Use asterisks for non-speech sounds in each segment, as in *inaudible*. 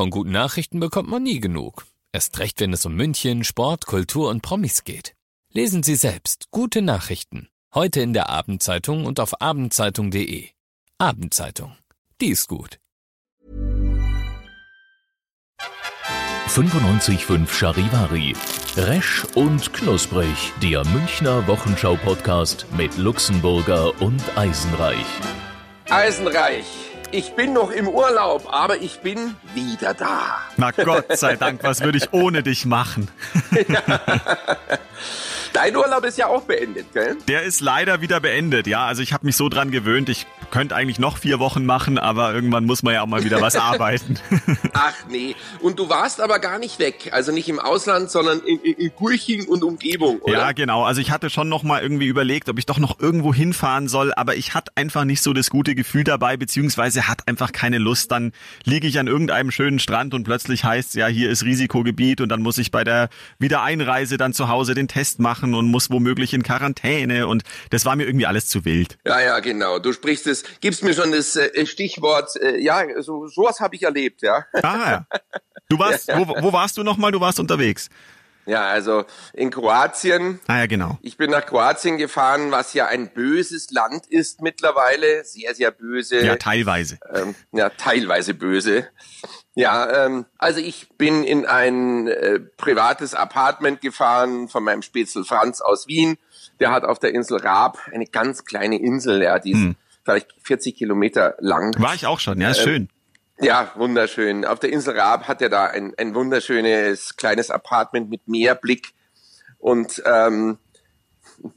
Von guten Nachrichten bekommt man nie genug. Erst recht, wenn es um München, Sport, Kultur und Promis geht. Lesen Sie selbst gute Nachrichten. Heute in der Abendzeitung und auf abendzeitung.de. Abendzeitung. Die ist gut. 95.5 Charivari. Resch und knusprig. Der Münchner Wochenschau-Podcast mit Luxemburger und Eisenreich. Eisenreich. Ich bin noch im Urlaub, aber ich bin wieder da. Na Gott sei Dank, was würde ich ohne dich machen? *laughs* *laughs* ja. Dein Urlaub ist ja auch beendet, gell? Der ist leider wieder beendet, ja. Also ich habe mich so dran gewöhnt, ich könnte eigentlich noch vier Wochen machen, aber irgendwann muss man ja auch mal wieder was *laughs* arbeiten. Ach nee. Und du warst aber gar nicht weg. Also nicht im Ausland, sondern in, in, in Gurching und Umgebung, oder? Ja, genau. Also ich hatte schon noch mal irgendwie überlegt, ob ich doch noch irgendwo hinfahren soll, aber ich hatte einfach nicht so das gute Gefühl dabei, beziehungsweise hat einfach keine Lust. Dann liege ich an irgendeinem schönen Strand und plötzlich heißt ja, hier ist Risikogebiet und dann muss ich bei der Wiedereinreise dann zu Hause den Test machen und muss womöglich in Quarantäne und das war mir irgendwie alles zu wild. Ja, ja, genau. Du sprichst es, gibst mir schon das äh, Stichwort, äh, ja, so sowas habe ich erlebt, ja. Ah, ja. Du warst, *laughs* wo, wo warst du nochmal? Du warst unterwegs. Ja, also in Kroatien. Ah ja, genau. Ich bin nach Kroatien gefahren, was ja ein böses Land ist mittlerweile, sehr, sehr böse. Ja, teilweise. Ähm, ja, teilweise böse. Ja, ähm, also ich bin in ein äh, privates Apartment gefahren von meinem Spätzle Franz aus Wien. Der hat auf der Insel Raab eine ganz kleine Insel, ja, die ist hm. vielleicht 40 Kilometer lang. War ich auch schon, ja, ist ähm, schön. Ja, wunderschön. Auf der Insel Raab hat er da ein, ein wunderschönes kleines Apartment mit Meerblick und ähm,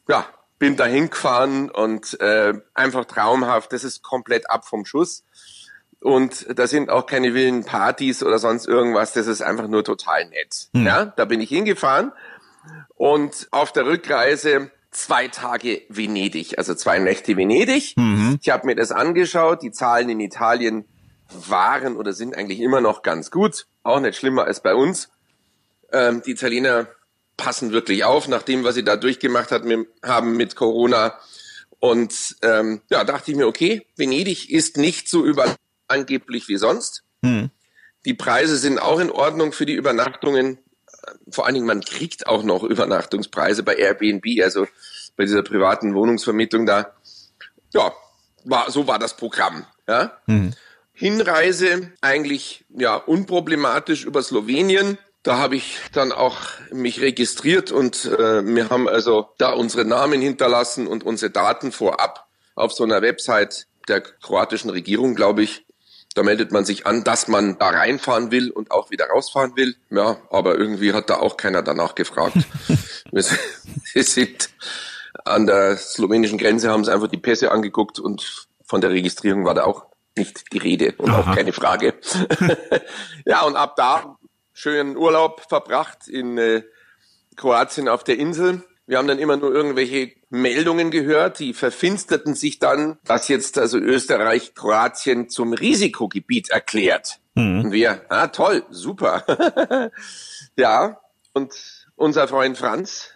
ja, bin da hingefahren und äh, einfach traumhaft. Das ist komplett ab vom Schuss. Und da sind auch keine wilden Partys oder sonst irgendwas. Das ist einfach nur total nett. Mhm. Ja, da bin ich hingefahren und auf der Rückreise zwei Tage Venedig, also zwei Nächte Venedig. Mhm. Ich habe mir das angeschaut. Die Zahlen in Italien waren oder sind eigentlich immer noch ganz gut, auch nicht schlimmer als bei uns. Ähm, die Italiener passen wirklich auf, nach dem, was sie da durchgemacht hat, mit, haben mit Corona. Und ähm, ja, dachte ich mir, okay, Venedig ist nicht so über angeblich wie sonst. Hm. Die Preise sind auch in Ordnung für die Übernachtungen. Vor allen Dingen, man kriegt auch noch Übernachtungspreise bei Airbnb, also bei dieser privaten Wohnungsvermietung da. Ja, war, so war das Programm. Ja. Hm. Hinreise eigentlich ja unproblematisch über Slowenien. Da habe ich dann auch mich registriert und äh, wir haben also da unsere Namen hinterlassen und unsere Daten vorab auf so einer Website der kroatischen Regierung, glaube ich. Da meldet man sich an, dass man da reinfahren will und auch wieder rausfahren will. Ja, aber irgendwie hat da auch keiner danach gefragt. *laughs* wir, sind an der slowenischen Grenze, haben sie einfach die Pässe angeguckt und von der Registrierung war da auch nicht die Rede und Aha. auch keine Frage. *laughs* ja, und ab da schönen Urlaub verbracht in äh, Kroatien auf der Insel. Wir haben dann immer nur irgendwelche Meldungen gehört, die verfinsterten sich dann, dass jetzt also Österreich Kroatien zum Risikogebiet erklärt. Mhm. Und wir, ah toll, super. *laughs* ja, und unser Freund Franz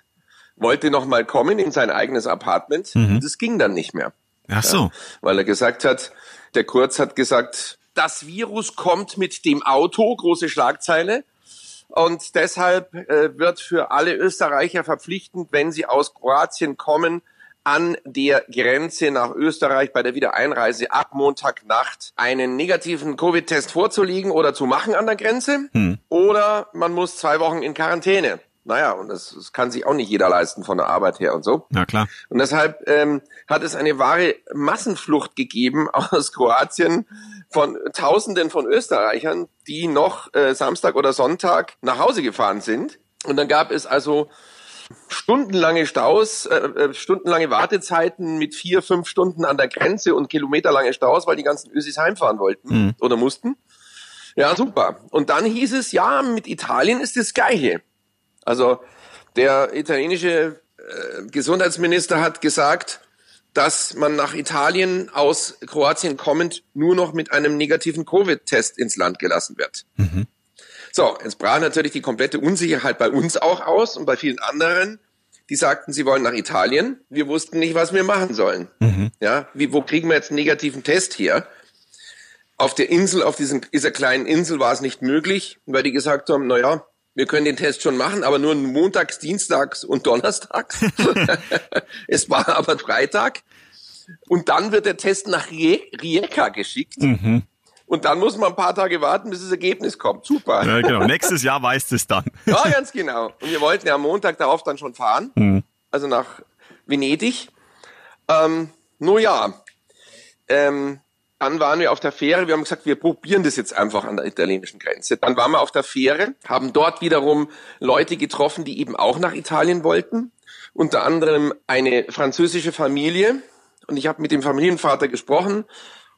wollte noch mal kommen in sein eigenes Apartment. Mhm. Das ging dann nicht mehr. Ach so. Ja, weil er gesagt hat, der Kurz hat gesagt, das Virus kommt mit dem Auto, große Schlagzeile. Und deshalb äh, wird für alle Österreicher verpflichtend, wenn sie aus Kroatien kommen, an der Grenze nach Österreich bei der Wiedereinreise ab Montagnacht einen negativen Covid-Test vorzulegen oder zu machen an der Grenze. Hm. Oder man muss zwei Wochen in Quarantäne. Naja, und das, das kann sich auch nicht jeder leisten von der Arbeit her und so. Na klar. Und deshalb ähm, hat es eine wahre Massenflucht gegeben *laughs* aus Kroatien von Tausenden von Österreichern, die noch äh, Samstag oder Sonntag nach Hause gefahren sind. Und dann gab es also stundenlange Staus, äh, äh, stundenlange Wartezeiten mit vier, fünf Stunden an der Grenze und kilometerlange Staus, weil die ganzen Ösis heimfahren wollten mhm. oder mussten. Ja, super. Und dann hieß es, ja, mit Italien ist das Gleiche. Also der italienische äh, Gesundheitsminister hat gesagt, dass man nach Italien aus Kroatien kommend nur noch mit einem negativen Covid-Test ins Land gelassen wird. Mhm. So, jetzt brach natürlich die komplette Unsicherheit bei uns auch aus und bei vielen anderen. Die sagten, sie wollen nach Italien. Wir wussten nicht, was wir machen sollen. Mhm. Ja, wie, wo kriegen wir jetzt einen negativen Test hier? Auf der Insel, auf diesen, dieser kleinen Insel war es nicht möglich, weil die gesagt haben, na ja, wir können den Test schon machen, aber nur montags, dienstags und donnerstags. *laughs* es war aber Freitag. Und dann wird der Test nach Rijeka geschickt. Mhm. Und dann muss man ein paar Tage warten, bis das Ergebnis kommt. Super. Ja, genau. Nächstes Jahr weiß es dann. *laughs* ja, ganz genau. Und wir wollten ja am Montag darauf dann schon fahren. Mhm. Also nach Venedig. Ähm, nur ja. Ähm, dann waren wir auf der Fähre. Wir haben gesagt, wir probieren das jetzt einfach an der italienischen Grenze. Dann waren wir auf der Fähre, haben dort wiederum Leute getroffen, die eben auch nach Italien wollten. Unter anderem eine französische Familie. Und ich habe mit dem Familienvater gesprochen.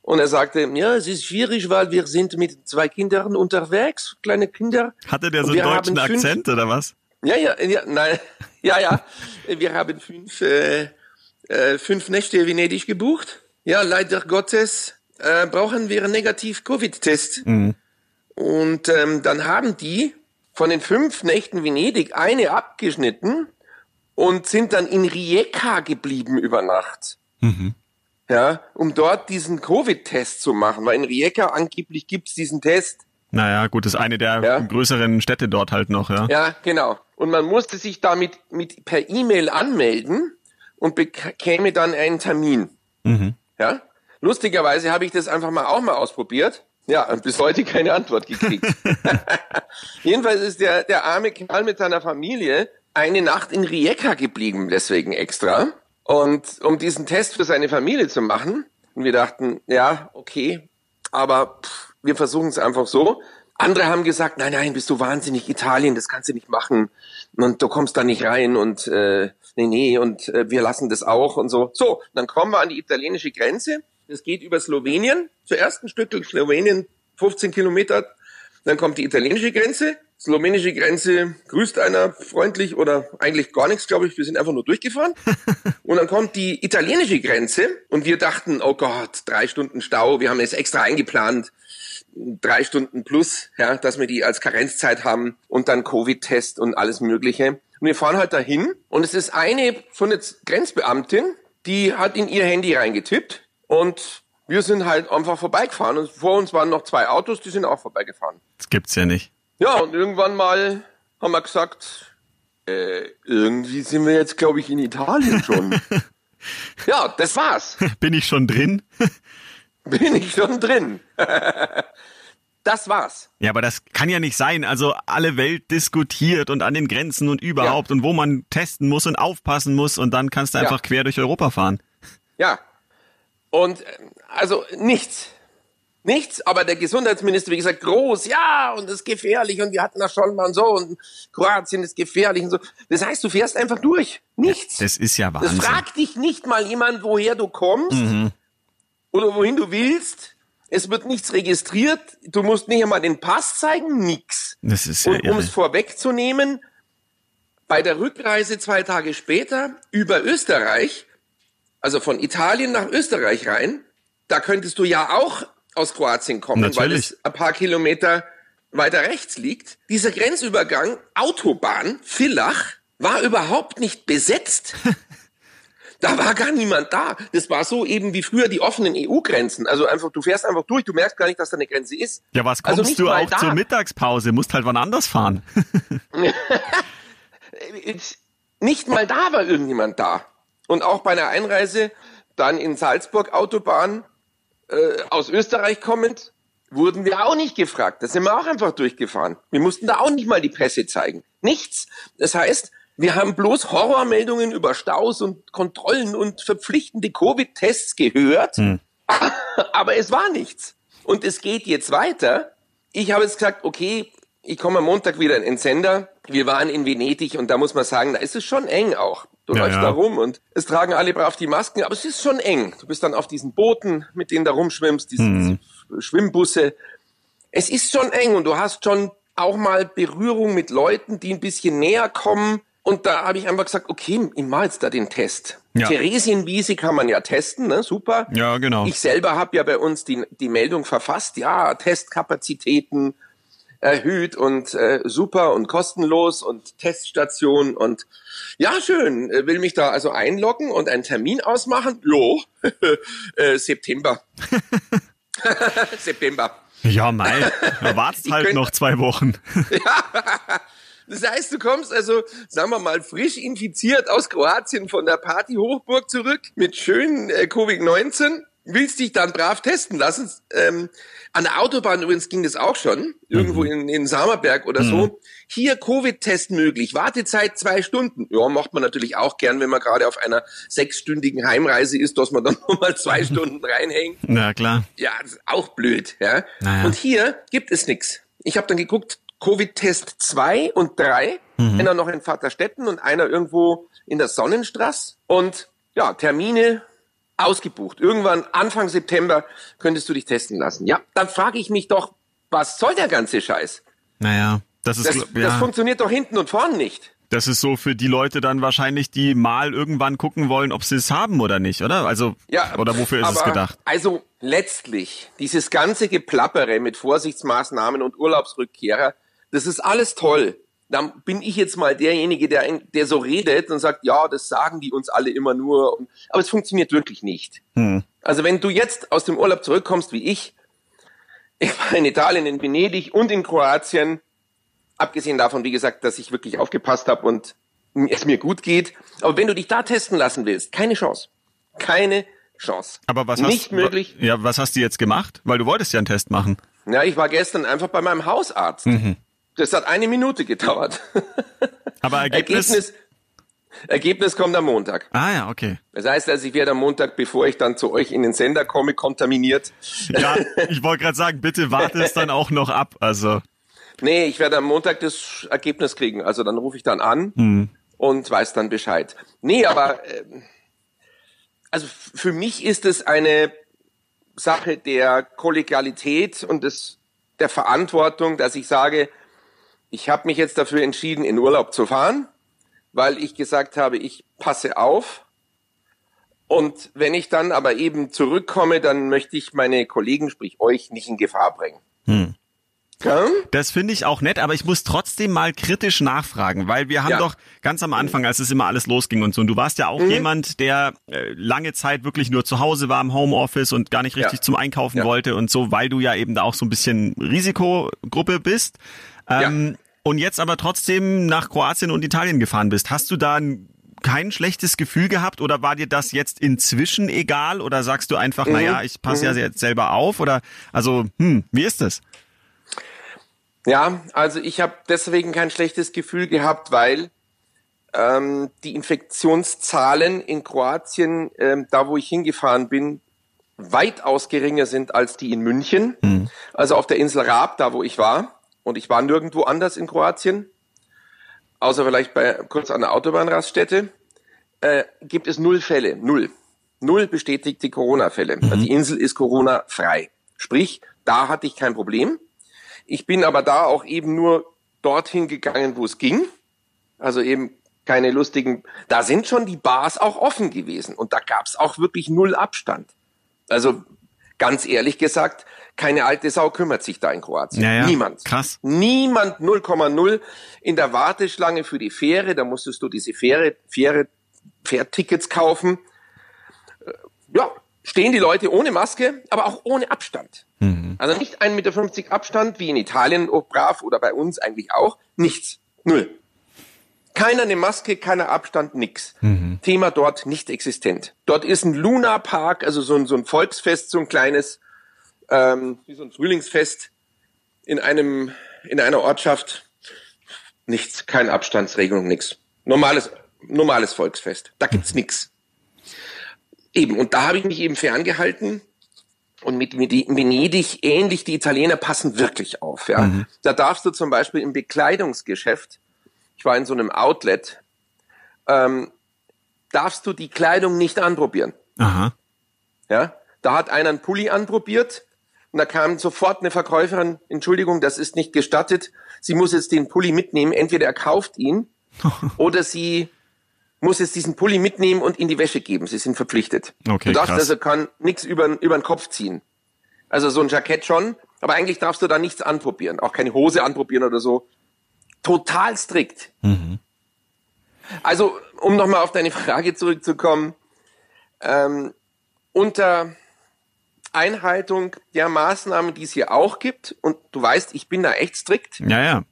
Und er sagte, ja, es ist schwierig, weil wir sind mit zwei Kindern unterwegs, kleine Kinder. Hatte der so einen deutschen Akzent oder was? Ja, ja, ja, nein, *laughs* ja, ja. Wir haben fünf, äh, äh, fünf Nächte in Venedig gebucht. Ja, leider Gottes äh, brauchen wir einen Negativ-Covid-Test. Mhm. Und ähm, dann haben die von den fünf Nächten Venedig eine abgeschnitten und sind dann in Rijeka geblieben über Nacht. Mhm. Ja, um dort diesen Covid-Test zu machen, weil in Rijeka angeblich gibt's diesen Test. Naja, gut, das ist eine der ja. größeren Städte dort halt noch, ja. Ja, genau. Und man musste sich damit mit per E-Mail anmelden und bekäme dann einen Termin. Mhm. Ja. Lustigerweise habe ich das einfach mal auch mal ausprobiert. Ja, und bis heute keine Antwort gekriegt. *laughs* Jedenfalls ist der, der arme Kerl mit seiner Familie eine Nacht in Rijeka geblieben, deswegen extra. Und um diesen Test für seine Familie zu machen. Und wir dachten, ja, okay, aber pff, wir versuchen es einfach so. Andere haben gesagt, nein, nein, bist du wahnsinnig, Italien, das kannst du nicht machen. Und du kommst da nicht rein und äh, nee, nee, und äh, wir lassen das auch und so. So, dann kommen wir an die italienische Grenze das geht über Slowenien. Zuerst ein Stück Slowenien, 15 Kilometer. Dann kommt die italienische Grenze. Slowenische Grenze grüßt einer freundlich oder eigentlich gar nichts, glaube ich. Wir sind einfach nur durchgefahren. *laughs* und dann kommt die italienische Grenze und wir dachten, oh Gott, drei Stunden Stau. Wir haben es extra eingeplant. Drei Stunden plus, ja, dass wir die als Karenzzeit haben und dann Covid-Test und alles Mögliche. Und wir fahren halt dahin und es ist eine von der Grenzbeamtin, die hat in ihr Handy reingetippt und wir sind halt einfach vorbeigefahren und vor uns waren noch zwei Autos, die sind auch vorbeigefahren. Das gibt's ja nicht. Ja, und irgendwann mal haben wir gesagt, äh, irgendwie sind wir jetzt, glaube ich, in Italien schon. *laughs* ja, das war's. *laughs* Bin ich schon drin? *laughs* Bin ich schon drin. das war's. Ja, aber das kann ja nicht sein. Also alle Welt diskutiert und an den Grenzen und überhaupt ja. und wo man testen muss und aufpassen muss und dann kannst du einfach ja. quer durch Europa fahren. Ja, und also nichts. Nichts, aber der Gesundheitsminister, wie gesagt, groß, ja, und das ist gefährlich und wir hatten das schon mal so und Kroatien ist gefährlich und so. Das heißt, du fährst einfach durch. Nichts. Das ist ja Wahnsinn. Das fragt dich nicht mal jemand, woher du kommst mhm. oder wohin du willst. Es wird nichts registriert. Du musst nicht einmal den Pass zeigen, nix. Das ist ja Und um es vorwegzunehmen, bei der Rückreise zwei Tage später über Österreich also von Italien nach Österreich rein, da könntest du ja auch aus Kroatien kommen, Natürlich. weil es ein paar Kilometer weiter rechts liegt. Dieser Grenzübergang, Autobahn, Villach, war überhaupt nicht besetzt. *laughs* da war gar niemand da. Das war so eben wie früher die offenen EU-Grenzen. Also einfach, du fährst einfach durch, du merkst gar nicht, dass da eine Grenze ist. Ja, was also kommst also du auch da. zur Mittagspause? Musst halt wann anders fahren. *laughs* *laughs* nicht mal da war irgendjemand da. Und auch bei einer Einreise dann in Salzburg Autobahn äh, aus Österreich kommend, wurden wir auch nicht gefragt. Da sind wir auch einfach durchgefahren. Wir mussten da auch nicht mal die Pässe zeigen. Nichts. Das heißt, wir haben bloß Horrormeldungen über Staus und Kontrollen und verpflichtende Covid-Tests gehört, hm. *laughs* aber es war nichts. Und es geht jetzt weiter. Ich habe jetzt gesagt, okay, ich komme am Montag wieder in den Sender. Wir waren in Venedig und da muss man sagen, da ist es schon eng auch. Du ja, läufst ja. da rum und es tragen alle brav die Masken, aber es ist schon eng. Du bist dann auf diesen Booten, mit denen da rumschwimmst, diese, hm. Schwimmbusse. Es ist schon eng und du hast schon auch mal Berührung mit Leuten, die ein bisschen näher kommen. Und da habe ich einfach gesagt, okay, ich mache jetzt da den Test. Ja. Theresienwiese kann man ja testen, ne? super. Ja, genau. Ich selber habe ja bei uns die, die Meldung verfasst, ja, Testkapazitäten erhöht und äh, super und kostenlos und Teststation und ja, schön, äh, will mich da also einloggen und einen Termin ausmachen. Jo, *laughs* äh, September. *laughs* September. Ja, Mai, *laughs* wartest halt noch zwei Wochen. Das heißt, du kommst also, sagen wir mal, frisch infiziert aus Kroatien von der Party-Hochburg zurück mit schönen äh, Covid-19, willst dich dann brav testen lassen. Ähm, an der Autobahn übrigens ging das auch schon, irgendwo Mhm. in, in Samerberg oder so. Hier Covid-Test möglich, Wartezeit zwei Stunden. Ja, macht man natürlich auch gern, wenn man gerade auf einer sechsstündigen Heimreise ist, dass man dann *laughs* nochmal zwei Stunden reinhängt. Na klar. Ja, das ist auch blöd. Ja? Naja. Und hier gibt es nichts. Ich habe dann geguckt, Covid-Test 2 und 3, einer noch in Vaterstetten und einer irgendwo in der Sonnenstraße. Und ja, Termine ausgebucht. Irgendwann Anfang September könntest du dich testen lassen. Ja, dann frage ich mich doch, was soll der ganze Scheiß? Naja, das ist, Das, ja, das funktioniert doch hinten und vorn nicht. das ist so für die Leute dann wahrscheinlich, die mal irgendwann gucken wollen, ob sie es haben oder nicht, oder? Also, Ja, oder wofür ist es aber gedacht? Also letztlich, dieses ganze Geplappere mit Vorsichtsmaßnahmen und Urlaubsrückkehrer, das ist alles toll. Dann bin ich jetzt mal derjenige, der, der so redet und sagt, ja, das sagen die uns alle immer nur. Aber es funktioniert wirklich nicht. Hm. Also wenn du jetzt aus dem Urlaub zurückkommst wie ich, ich war in Italien, in Venedig und in Kroatien, abgesehen davon, wie gesagt, dass ich wirklich aufgepasst habe und es mir gut geht. Aber wenn du dich da testen lassen willst, keine Chance. Keine Chance. Aber was Nicht hast, möglich. Ja, was hast du jetzt gemacht? Weil du wolltest ja einen Test machen. Ja, ich war gestern einfach bei meinem Hausarzt. Mhm. Das hat eine Minute gedauert. *laughs* Aber Ergebnis? Ergebnis, Ergebnis kommt am Montag. Ah ja, okay. Das heißt also, ich werde am Montag, bevor ich dann zu euch in den Sender komme, kontaminiert. Ja, ich wollte gerade sagen, bitte warte es dann auch noch ab. Also, Nee, ich werde am Montag das Ergebnis kriegen. Also dann rufe ich dann an hm. und weiß dann Bescheid. Nee, aber ähm, also für mich ist es eine Sache der Kollegialität und des, der Verantwortung, dass ich sage, ich habe mich jetzt dafür entschieden, in Urlaub zu fahren, weil ich gesagt habe, ich passe auf. Und wenn ich dann aber eben zurückkomme, dann möchte ich meine Kollegen, sprich euch, nicht in Gefahr bringen. Hm. Das finde ich auch nett, aber ich muss trotzdem mal kritisch nachfragen, weil wir haben Ja. doch ganz am Anfang, als es immer alles losging und so, und du warst ja auch Mhm. jemand, der äh, lange Zeit wirklich nur zu Hause war im Homeoffice und gar nicht richtig Ja. zum Einkaufen Ja. wollte und so, weil du ja eben da auch so ein bisschen Risikogruppe bist. Ähm, Und jetzt aber trotzdem nach Kroatien und Italien gefahren bist. Hast du da ein, kein schlechtes Gefühl gehabt oder war dir das jetzt inzwischen egal oder sagst du einfach, Mhm. naja, ich passe ja jetzt selber auf oder also, hm, wie ist das? Ja, also ich habe deswegen kein schlechtes Gefühl gehabt, weil ähm, die Infektionszahlen in Kroatien, ähm, da wo ich hingefahren bin, weitaus geringer sind als die in München. Also auf der Insel Raab, da wo ich war. Und ich war nirgendwo anders in Kroatien, außer vielleicht bei kurz an der Autobahnraststätte, äh, gibt es null Fälle. Null. Null bestätigte Corona-Fälle. Also die Insel ist Corona-frei. Sprich, da hatte ich kein Problem. Ich bin aber da auch eben nur dorthin gegangen, wo es ging. Also eben keine lustigen. Da sind schon die Bars auch offen gewesen und da gab es auch wirklich null Abstand. Also ganz ehrlich gesagt, keine alte Sau kümmert sich da in Kroatien. Ja, ja. Niemand. Krass. Niemand 0,0 in der Warteschlange für die Fähre. Da musstest du diese Fähre, Fähre, Fährtickets kaufen. Äh, Ja, stehen die Leute ohne Maske, aber auch ohne Abstand. Also nicht 1,50 Meter Abstand, wie in Italien, oh, brav, oder bei uns eigentlich auch. Nichts. Null. Keiner eine Maske, keiner Abstand, nix. Thema dort nicht existent. Dort ist ein Luna Park, also so ein, so ein Volksfest, so ein kleines, ähm, wie so ein Frühlingsfest in einem, in einer Ortschaft. Nichts, keine Abstandsregelung, nix. Normales, normales Volksfest. Da gibt's nix. Eben, und da habe ich mich eben ferngehalten. Und mit Venedig ähnlich, die Italiener passen wirklich auf. Ja. Da darfst du zum Beispiel im Bekleidungsgeschäft, ich war in so einem Outlet, ähm, darfst du die Kleidung nicht anprobieren. Aha. Ja, da hat einer einen Pulli anprobiert und da kam sofort eine Verkäuferin, Entschuldigung, das ist nicht gestattet. Sie muss jetzt den Pulli mitnehmen. Entweder er kauft ihn *laughs* oder sie muss jetzt diesen Pulli mitnehmen und in die Wäsche geben. Sie sind verpflichtet. Okay, du darfst krass. also kann nichts über, über den Kopf ziehen. Also so ein Jackett schon, aber eigentlich darfst du da nichts anprobieren. Auch keine Hose anprobieren oder so. Total strikt. Also, um nochmal auf deine Frage zurückzukommen, ähm, unter Einhaltung der Maßnahmen, die es hier auch gibt, und du weißt, ich bin da echt strikt, Ja, ja.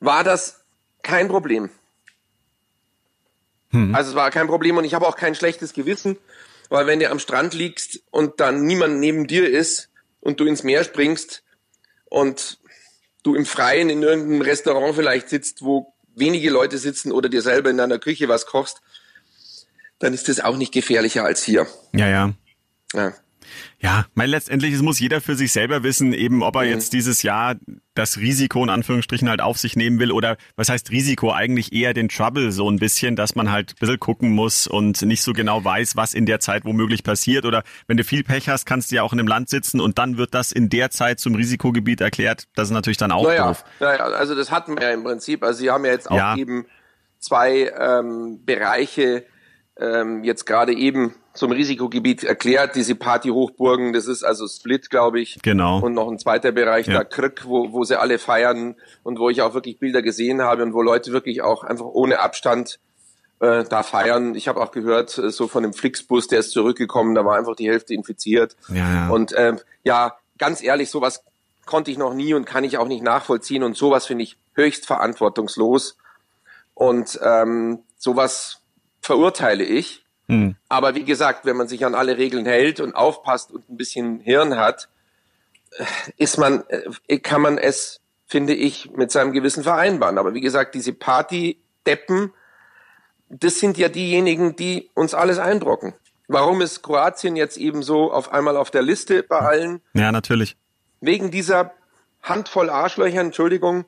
war das kein Problem. Also es war kein Problem und ich habe auch kein schlechtes Gewissen, weil wenn du am Strand liegst und dann niemand neben dir ist und du ins Meer springst und du im Freien in irgendeinem Restaurant vielleicht sitzt, wo wenige Leute sitzen oder dir selber in deiner Küche was kochst, dann ist das auch nicht gefährlicher als hier. Ja, ja. Ja. Ja, weil letztendlich es muss jeder für sich selber wissen, eben ob er Mhm. jetzt dieses Jahr das Risiko in Anführungsstrichen halt auf sich nehmen will oder was heißt Risiko eigentlich eher den Trouble so ein bisschen, dass man halt ein bisschen gucken muss und nicht so genau weiß, was in der Zeit womöglich passiert oder wenn du viel Pech hast, kannst du ja auch in einem Land sitzen und dann wird das in der Zeit zum Risikogebiet erklärt. Das ist natürlich dann auch Naja, doof. naja, also das hatten wir ja im Prinzip. Also sie haben ja jetzt auch Ja. eben zwei ähm, Bereiche ähm, jetzt gerade eben zum Risikogebiet erklärt. Diese Partyhochburgen, das ist also Split, glaube ich. Genau. Und noch ein zweiter Bereich, Ja. der Krück, wo, wo sie alle feiern und wo ich auch wirklich Bilder gesehen habe und wo Leute wirklich auch einfach ohne Abstand äh, da feiern. Ich habe auch gehört, äh, so von dem Flixbus, der ist zurückgekommen, da war einfach die Hälfte infiziert. Ja, ja. Und ähm, ja, ganz ehrlich, sowas konnte ich noch nie und kann ich auch nicht nachvollziehen und sowas finde ich höchst verantwortungslos und ähm, sowas verurteile ich. Hm. Aber wie gesagt, wenn man sich an alle Regeln hält und aufpasst und ein bisschen Hirn hat, äh, ist man, äh, kann man es, finde ich, mit seinem Gewissen vereinbaren. Aber wie gesagt, diese Party-Deppen, das sind ja diejenigen, die uns alles einbrocken. Warum ist Kroatien jetzt eben so auf einmal auf der Liste bei allen? Ja, natürlich. Wegen dieser Handvoll Arschlöcher, Entschuldigung,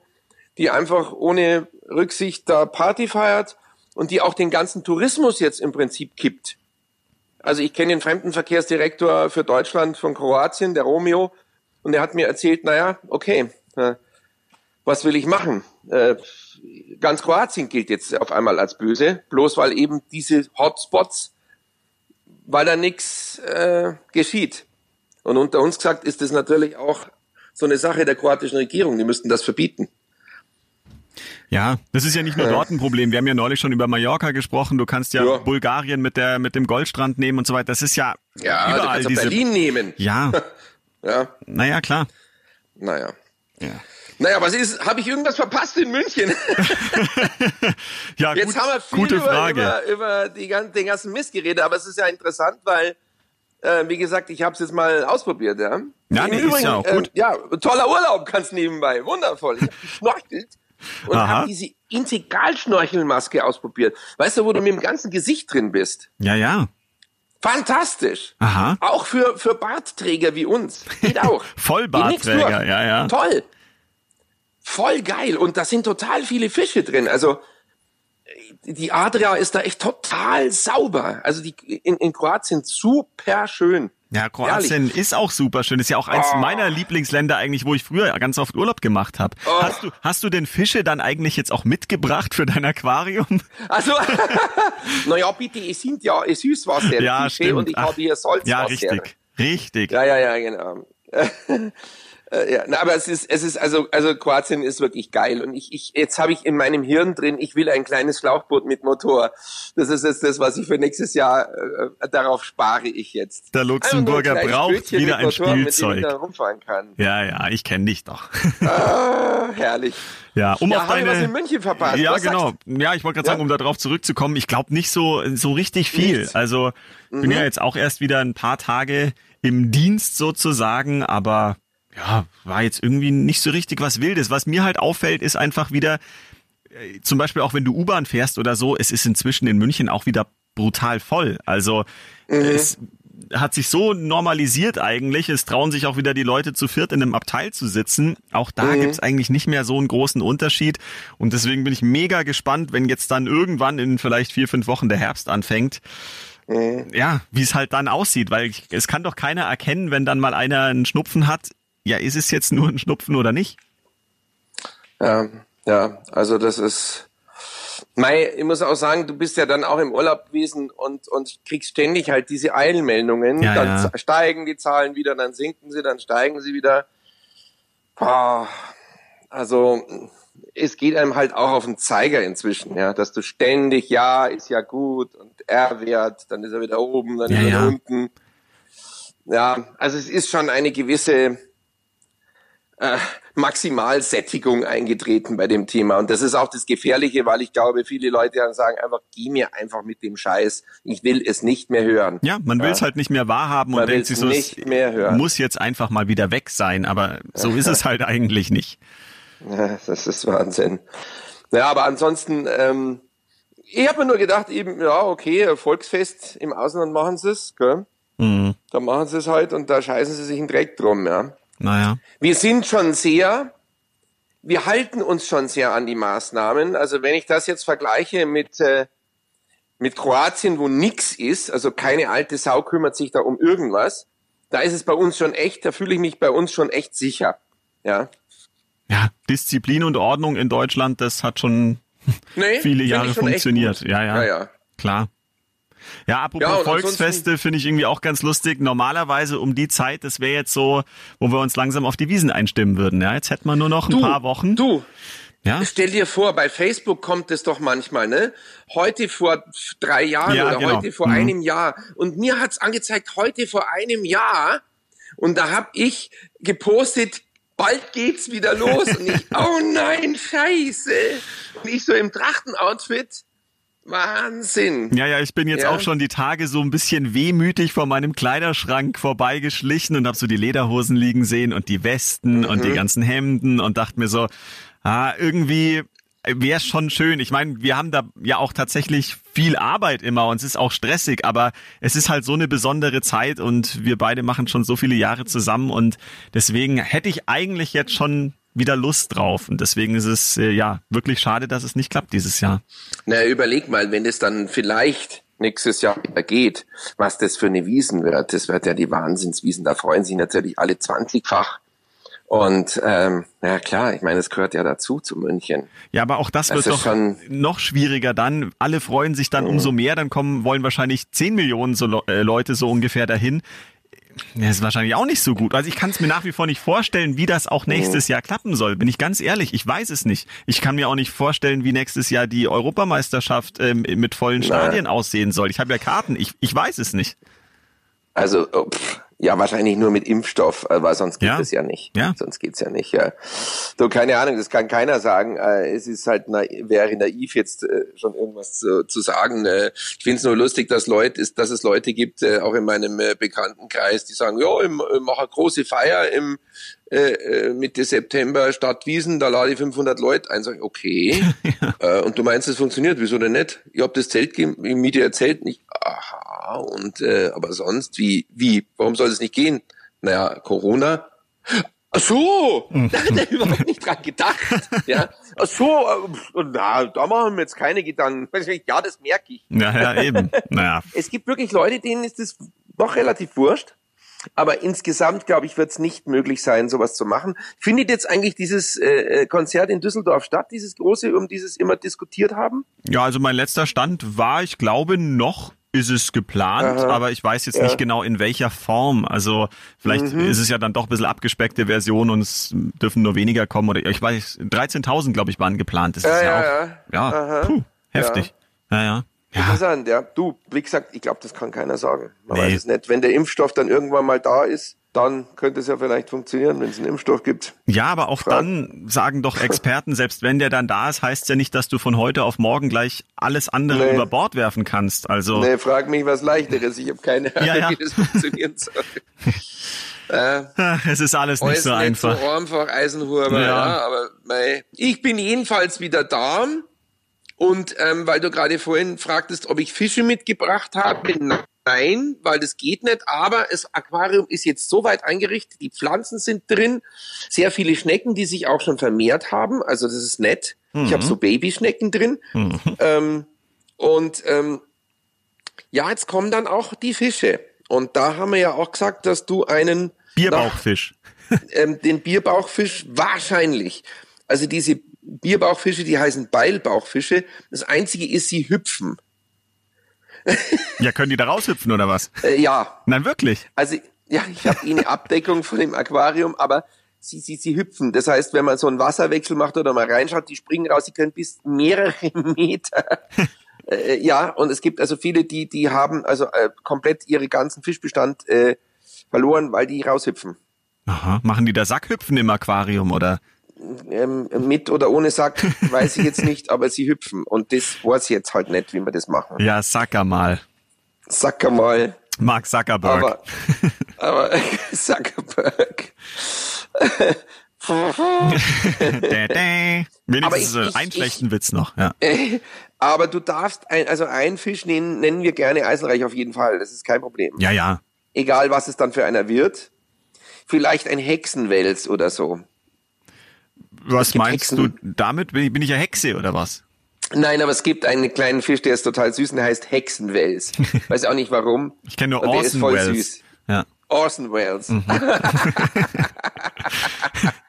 die einfach ohne Rücksicht da Party feiert und die auch den ganzen Tourismus jetzt im Prinzip kippt. Also ich kenne den Fremdenverkehrsdirektor für Deutschland von Kroatien, der Romeo, und er hat mir erzählt, naja, okay, äh, was will ich machen? Äh, ganz Kroatien gilt jetzt auf einmal als böse, bloß weil eben diese Hotspots, weil da nichts äh, geschieht. Und unter uns gesagt ist das natürlich auch so eine Sache der kroatischen Regierung, die müssten das verbieten. Ja, das ist ja nicht nur dort ein Problem. Wir haben ja neulich schon über Mallorca gesprochen. Du kannst ja, Ja. Bulgarien mit der mit dem Goldstrand nehmen und so weiter. Das ist ja, Ja, du überall kannst auch diese. Berlin nehmen. Ja, *laughs* Ja, naja, klar. naja. Ja, Naja, was ist, habe ich irgendwas verpasst in München? *laughs* ja Jetzt gut, haben wir viel gute über, Frage. über, über die, den ganzen Mist geredet, aber es ist ja interessant, weil, äh, wie gesagt, ich habe es jetzt mal ausprobiert. Ja, Ja, Im nee, ist ja auch gut. Äh, ja, toller Urlaub ganz nebenbei, wundervoll. Ich habe geschnorchelt und habe diese Integralschnorchelmaske ausprobiert. Weißt du, wo du mit dem ganzen Gesicht drin bist? Ja, ja. Fantastisch. Aha. Auch für, für Bartträger wie uns. Geht *laughs* auch. Vollbartträger, nix durch. ja, ja. Toll. Voll geil. Und da sind total viele Fische drin. Also die Adria ist da echt total sauber. Also die in, in Kroatien super schön. Ja, Kroatien ist auch super schön. Ist ja auch eins Oh. meiner Lieblingsländer eigentlich, wo ich früher ganz oft Urlaub gemacht habe. Oh. Hast du hast du denn Fische dann eigentlich jetzt auch mitgebracht für dein Aquarium? *laughs* Also, *laughs* naja, bitte, es sind ja Süßwasser. Ja, stimmt. Und ich Ach, habe hier Salzwasser. Ja, richtig. Richtig. Ja, ja, ja, genau. *laughs* Äh, ja, na, aber es ist, es ist also, also Kroatien ist wirklich geil und ich, ich, jetzt habe ich in meinem Hirn drin, ich will ein kleines Schlauchboot mit Motor. Das ist jetzt das, was ich für nächstes Jahr äh, darauf spare ich jetzt. Der Luxemburger kleines braucht Bötchen wieder ein Motor, Mit dem Spielzeug. ich rumfahren kann. Ja, ja, ich kenne dich doch. Ah, herrlich. Ja, um ja, auf wir was in deine München verpasst? Ja, Was genau. sagst Ja, ich wollte gerade Ja? sagen, um darauf zurückzukommen, ich glaube nicht so so richtig viel. Nichts. Also bin Mhm. ja jetzt auch erst wieder ein paar Tage im Dienst sozusagen, aber ja, war jetzt irgendwie nicht so richtig was Wildes. Was mir halt auffällt, ist einfach wieder, äh, zum Beispiel auch wenn du U-Bahn fährst oder so, es ist inzwischen in München auch wieder brutal voll. Also Mhm. es hat sich so normalisiert eigentlich. Es trauen sich auch wieder die Leute zu viert in einem Abteil zu sitzen. Auch da Mhm. gibt's eigentlich nicht mehr so einen großen Unterschied. Und deswegen bin ich mega gespannt, wenn jetzt dann irgendwann in vielleicht vier, fünf Wochen der Herbst anfängt. Mhm. Ja, wie es halt dann aussieht, weil es kann doch keiner erkennen, wenn dann mal einer einen Schnupfen hat. Ja, ist es jetzt nur ein Schnupfen oder nicht? Ja, ja, also das ist. Mei, ich muss auch sagen, du bist ja dann auch im Urlaub gewesen und, und kriegst ständig halt diese Eilmeldungen. Ja, dann ja. steigen die Zahlen wieder, dann sinken sie, dann steigen sie wieder. Boah, also es geht einem halt auch auf den Zeiger inzwischen, ja, dass du ständig, ja, ist ja gut und R-Wert, dann ist er wieder oben, dann Ja, ist er ja. unten. ja, also es ist schon eine gewisse äh, Maximalsättigung eingetreten bei dem Thema. Und das ist auch das Gefährliche, weil ich glaube, viele Leute dann sagen einfach, geh mir einfach mit dem Scheiß. Ich will es nicht mehr hören. Ja, man will es halt nicht mehr wahrhaben Man und denkt sich so, nicht es mehr hören. muss jetzt einfach mal wieder weg sein. Aber so ist es *laughs* halt eigentlich nicht. Ja, das ist Wahnsinn. Ja, aber ansonsten, ähm, ich habe mir nur gedacht, eben, ja, okay, Volksfest im Ausland machen sie es, gell? Mhm. Da machen sie es halt und da scheißen sie sich einen Dreck drum, ja. Naja. Wir sind schon sehr, wir halten uns schon sehr an die Maßnahmen. Also wenn ich das jetzt vergleiche mit, äh, mit Kroatien, wo nix ist, also keine alte Sau kümmert sich da um irgendwas, da ist es bei uns schon echt, da fühle ich mich bei uns schon echt sicher. Ja. Ja, Disziplin und Ordnung in Deutschland, das hat schon Nee, *laughs* viele Jahre schon funktioniert. Ja, ja, Ja, ja. klar. Ja, apropos Ja, Volksfeste finde ich irgendwie auch ganz lustig. Normalerweise um die Zeit, das wäre jetzt so, wo wir uns langsam auf die Wiesen einstimmen würden. Ja, jetzt hätten wir nur noch ein Du, paar Wochen. Du, Ja, Stell dir vor, bei Facebook kommt es doch manchmal, ne? Heute vor drei Jahren Ja, oder genau. heute vor Mhm. einem Jahr. Und mir hat's angezeigt, heute vor einem Jahr. Und da hab ich gepostet, bald geht's wieder los. Und ich, *laughs* oh nein, scheiße. Und ich so im Trachtenoutfit. Wahnsinn. Ja, ja, ich bin jetzt Ja. auch schon die Tage so ein bisschen wehmütig vor meinem Kleiderschrank vorbeigeschlichen und habe so die Lederhosen liegen sehen und die Westen und Mhm. die ganzen Hemden und dachte mir so, ah, irgendwie wäre schon schön. Ich meine, wir haben da ja auch tatsächlich viel Arbeit immer und es ist auch stressig, aber es ist halt so eine besondere Zeit und wir beide machen schon so viele Jahre zusammen und deswegen hätte ich eigentlich jetzt schon wieder Lust drauf und deswegen ist es äh, ja wirklich schade, dass es nicht klappt dieses Jahr. Na, überleg mal, wenn es dann vielleicht nächstes Jahr wieder geht, was das für eine Wiesen wird. Das wird ja die Wahnsinnswiesen. Da freuen sich natürlich alle 20-fach. Und ähm, na klar, ich meine, es gehört ja dazu zu München. Ja, aber auch das, Das wird doch noch schwieriger dann. Alle freuen sich dann umso mehr, dann kommen, wollen wahrscheinlich 10 Millionen so, äh, Leute so ungefähr dahin. Das ist wahrscheinlich auch nicht so gut. Also ich kann es mir nach wie vor nicht vorstellen, wie das auch nächstes Jahr klappen soll. Bin ich ganz ehrlich, ich weiß es nicht. Ich kann mir auch nicht vorstellen, wie nächstes Jahr die Europameisterschaft ähm, mit vollen Stadien aussehen soll. Ich habe ja Karten, ich, ich weiß es nicht. Also oh, pff, ja, wahrscheinlich nur mit Impfstoff, weil sonst geht Ja. es ja nicht. Ja. Sonst geht's ja nicht. Ja. So keine Ahnung, das kann keiner sagen. Äh, Es ist halt na, wäre naiv jetzt äh, schon irgendwas zu, zu sagen. Äh, Ich finde es nur lustig, dass Leute, ist, dass es Leute gibt, auch in meinem Bekanntenkreis, die sagen, ja, ich, mache eine große Feier im äh, äh, Mitte September Stadt Wiesen, da lade ich 500 Leute ein. Sag ich, okay. *laughs* äh, und du meinst, das funktioniert? Wieso denn nicht? Ich hab das Zelt, ich miete ein Zelt nicht. Aha. Und äh, aber sonst wie wie? Warum soll es nicht gehen? Naja, Corona. Ach so, *laughs* da hat er überhaupt nicht dran gedacht. Ja, ach so, äh, na, da machen wir jetzt keine Gedanken. Ja, das merke ich. Ja, ja, eben. Naja, *laughs* Es gibt wirklich Leute, denen ist es doch relativ wurscht. Aber insgesamt, glaube ich, wird es nicht möglich sein, sowas zu machen. Findet jetzt eigentlich dieses äh, äh, Konzert in Düsseldorf statt, dieses große, um dieses immer diskutiert haben? Ja, also mein letzter Stand war, ich glaube, noch ist es geplant, aber ich weiß jetzt nicht genau in welcher Form. Also vielleicht Mhm. ist es ja dann doch ein bisschen abgespeckte Version und es dürfen nur weniger kommen oder ich weiß, 13.000 glaube ich waren geplant. Das ist Ja, ja, ja, auch, ja, Aha. puh, heftig. Ja, ja. Ja, Interessant, ja. Du, wie gesagt, ich glaube, das kann keiner sagen. Man Nee. weiß es nicht. Wenn der Impfstoff dann irgendwann mal da ist, dann könnte es ja vielleicht funktionieren, wenn es einen Impfstoff gibt. ja, aber auch Frag- dann sagen doch Experten, selbst wenn der dann da ist, heißt ja nicht, dass du von heute auf morgen gleich alles andere Nee. über Bord werfen kannst. Also Nee, frag mich was leichteres. Ich habe keine *laughs* Ahnung, Ja, ja. wie das funktionieren soll. *laughs* äh, es ist alles nicht so nicht einfach. so einfach, Eisenhuber, Ja. ja. aber mei. ich bin jedenfalls wieder da. Und ähm, weil du gerade vorhin fragtest, ob ich Fische mitgebracht habe, nein, weil das geht nicht. Aber das Aquarium ist jetzt so weit eingerichtet, die Pflanzen sind drin, sehr viele Schnecken, die sich auch schon vermehrt haben. Also das ist nett. Ich habe so Babyschnecken drin. Ähm, und ähm, ja, jetzt kommen dann auch die Fische. Und da haben wir ja auch gesagt, dass du einen Bierbauchfisch. ähm, den Bierbauchfisch wahrscheinlich. Also diese Bierbauchfische, die heißen Beilbauchfische. Das einzige ist, sie hüpfen. *laughs* Ja, können die da raushüpfen oder was? Äh, ja, Nein, wirklich. also ja, ich habe eh eine Abdeckung von dem Aquarium, aber sie, sie, sie hüpfen. Das heißt, wenn man so einen Wasserwechsel macht oder mal reinschaut, die springen raus, die können bis mehrere *laughs* Meter. *laughs* äh, ja, und es gibt also viele, die, die haben also äh, komplett ihre ganzen Fischbestand äh, verloren, weil die raushüpfen. Aha. Machen die da Sackhüpfen im Aquarium oder? Ähm, mit oder ohne Sack, weiß ich jetzt nicht, aber sie hüpfen. Und das weiß ich jetzt halt nicht, wie wir das machen. Ja, Sacker mal. Sacker mal. Mark Zuckerberg. Aber, aber *laughs* Zuckerberg. Dä, dä. Wenigstens Aber ich- äh, ich- einen ich- schlechten Witz noch. Ja. *laughs* Aber du darfst, ein, also einen Fisch nennen, nennen wir gerne Eisenreich auf jeden Fall. Das ist kein Problem. ja, ja. Egal, was es dann für einer wird. Vielleicht ein Hexenwels oder so. Was meinst Hexen. du damit? Bin ich, bin ich ja Hexe oder was? Nein, aber es gibt einen kleinen Fisch, der ist total süß und der heißt Hexenwels. *laughs* Weiß auch nicht warum. Ich kenne nur Orson voll Welles. süß. Ja. Orson Welles. *laughs*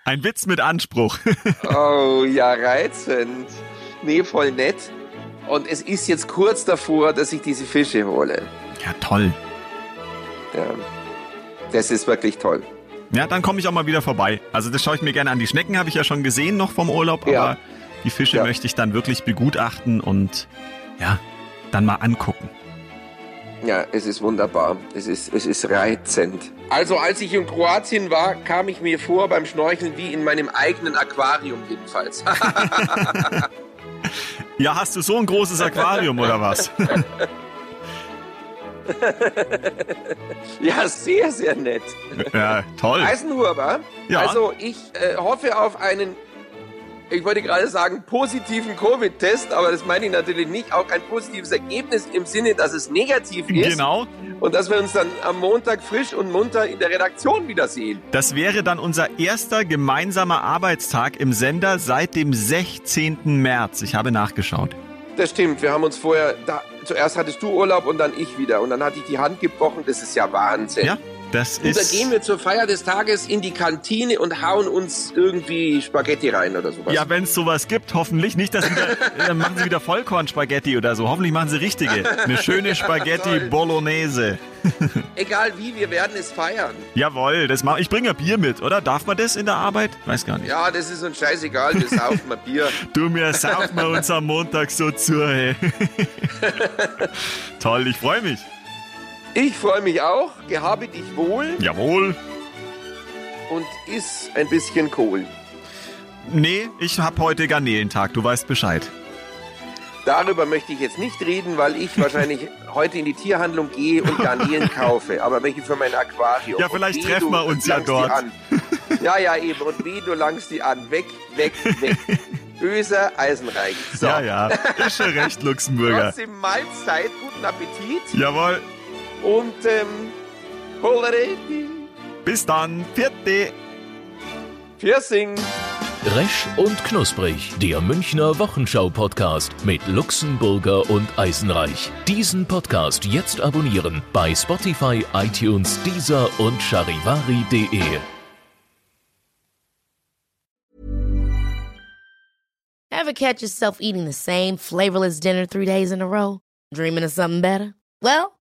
Ein Witz mit Anspruch. *laughs* Oh, ja, reizend. Nee, voll nett. Und es ist jetzt kurz davor, dass ich diese Fische hole. ja, toll. Ja. Das ist wirklich toll. Ja, dann komme ich auch mal wieder vorbei. Also das schaue ich mir gerne an. Die Schnecken habe ich ja schon gesehen noch vom Urlaub, Ja. aber die Fische Ja. möchte ich dann wirklich begutachten und ja, dann mal angucken. Ja, es ist wunderbar. Es ist, es ist reizend. Also, als ich in Kroatien war, kam ich mir vor beim Schnorcheln wie in meinem eigenen Aquarium jedenfalls. *laughs* Ja, hast du so ein großes Aquarium oder was? *laughs* *laughs* ja, sehr, sehr nett. ja, toll. Eisenhuber, Ja. also ich äh, hoffe auf einen, ich wollte gerade sagen, positiven Covid-Test, aber das meine ich natürlich nicht, auch ein positives Ergebnis im Sinne, dass es negativ ist Genau. und dass wir uns dann am Montag frisch und munter in der Redaktion wiedersehen. Das wäre dann unser erster gemeinsamer Arbeitstag im Sender seit dem 16. März. Ich habe nachgeschaut. Das stimmt, wir haben uns vorher, da, zuerst hattest du Urlaub und dann ich wieder. Und dann hatte ich die Hand gebrochen, das ist ja Wahnsinn. Ja, das Und da ist. gehen wir zur Feier des Tages in die Kantine und hauen uns irgendwie Spaghetti rein oder sowas. Ja, wenn es sowas gibt, hoffentlich nicht, dass wieder, *laughs* dann machen sie wieder Vollkornspaghetti oder so. Hoffentlich machen sie richtige. Eine schöne Spaghetti. Bolognese. *laughs* Egal wie, wir werden es feiern. Jawohl, das mach, ich bringe ja Bier mit, oder? Darf man das in der Arbeit? Weiß gar nicht. Ja, das ist uns scheißegal, wir saufen mal Bier. *laughs* Du, mir saufen wir uns am Montag so zu. Toll, ich freue mich. Ich freue mich auch, gehabe dich wohl Jawohl. und iss ein bisschen Kohl. Nee, ich hab heute Garnelentag, du weißt Bescheid. Darüber möchte ich jetzt nicht reden, weil ich wahrscheinlich *laughs* heute in die Tierhandlung gehe und Garnelen *laughs* kaufe, aber welche für mein Aquarium. Ja, vielleicht treffen wir uns ja dort. an. Ja, ja, eben. Und wie du langst die an. Weg, weg, weg. *laughs* Böser Eisenreich. So. Ja, ja, ist schon recht, Luxemburger. Trotzdem Mahlzeit, guten Appetit Jawohl, und ähm, Holereti. bis dann. Vierte. Piercing. Resch und Knusprig, der Münchner Wochenschau-Podcast mit Luxemburger und Eisenreich. Diesen Podcast jetzt abonnieren bei Spotify, iTunes, Deezer und charivari.de. Ever catch yourself eating the same flavorless dinner three days in a row? Dreaming of something better? Well,